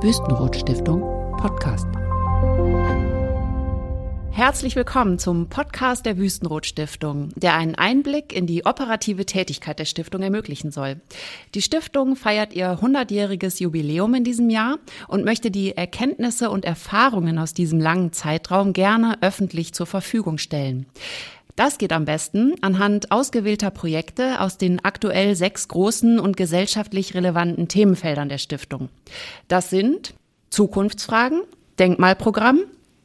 Wüstenrot Stiftung Podcast. Herzlich willkommen zum Podcast der Wüstenrot Stiftung, der einen Einblick in die operative Tätigkeit der Stiftung ermöglichen soll. Die Stiftung feiert ihr 100-jähriges Jubiläum in diesem Jahr und möchte die Erkenntnisse und Erfahrungen aus diesem langen Zeitraum gerne öffentlich zur Verfügung stellen. Das geht am besten anhand ausgewählter Projekte aus den aktuell sechs großen und gesellschaftlich relevanten Themenfeldern der Stiftung. Das sind Zukunftsfragen, Denkmalprogramm,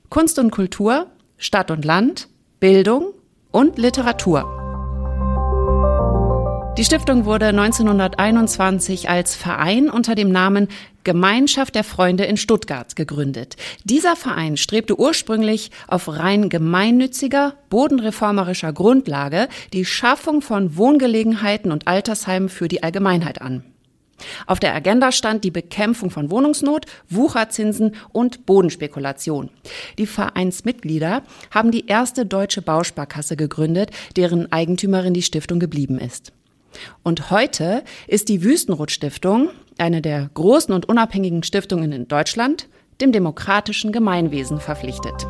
Kunst und Kultur, Stadt und Land, Bildung und Literatur. Die Stiftung wurde 1921 als Verein unter dem Namen Gemeinschaft der Freunde in Stuttgart gegründet. Dieser Verein strebte ursprünglich auf rein gemeinnütziger, bodenreformerischer Grundlage die Schaffung von Wohngelegenheiten und Altersheimen für die Allgemeinheit an. Auf der Agenda stand die Bekämpfung von Wohnungsnot, Wucherzinsen und Bodenspekulation. Die Vereinsmitglieder haben die erste deutsche Bausparkasse gegründet, deren Eigentümerin die Stiftung geblieben ist. Und heute ist die Wüstenrot Stiftung, eine der großen und unabhängigen Stiftungen in Deutschland, dem demokratischen Gemeinwesen verpflichtet.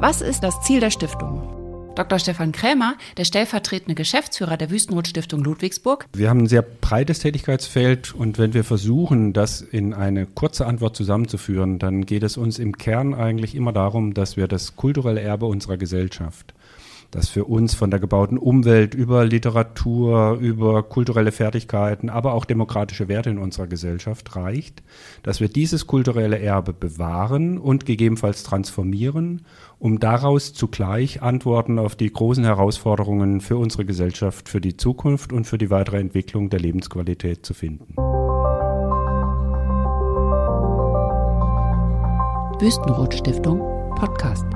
Was ist das Ziel der Stiftung? Dr. Stefan Krämer, der stellvertretende Geschäftsführer der Wüstenrot Stiftung Ludwigsburg. Wir haben ein sehr breites Tätigkeitsfeld und wenn wir versuchen, das in eine kurze Antwort zusammenzuführen, dann geht es uns im Kern eigentlich immer darum, dass wir das kulturelle Erbe unserer Gesellschaft das für uns von der gebauten Umwelt über Literatur, über kulturelle Fertigkeiten, aber auch demokratische Werte in unserer Gesellschaft reicht, dass wir dieses kulturelle Erbe bewahren und gegebenenfalls transformieren, um daraus zugleich Antworten auf die großen Herausforderungen für unsere Gesellschaft, für die Zukunft und für die weitere Entwicklung der Lebensqualität zu finden. Wüstenrot Stiftung Podcast.